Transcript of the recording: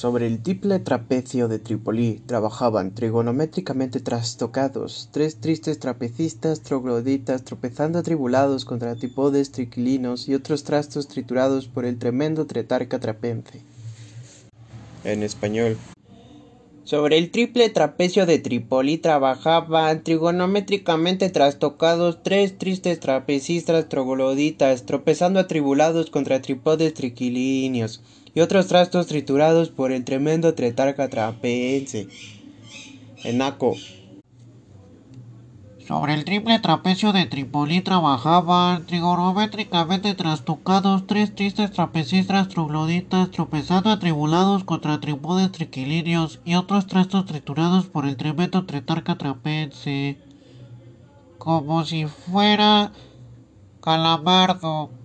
Sobre el triple trapecio de Trípoli trabajaban trigonométricamente trastocados tres tristes trapecistas trogloditas tropezando atribulados contra trípodes triquilinos y otros trastos triturados por el tremendo tretarca trapense. En español. Sobre el triple trapecio de Trípoli trabajaban trigonométricamente trastocados tres tristes trapecistas trogloditas tropezando atribulados contra trípodes triquilíneos y otros trastos triturados por el tremendo tretarca trapense. Enaco. Sobre el triple trapecio de Trípoli trabajaban trigonométricamente trastocados tres tristes trapecistas trogloditas tropezando atribulados contra tripodes triquilíneos y otros trastos triturados por el tremendo tretarca trapense. Como si fuera calamardo.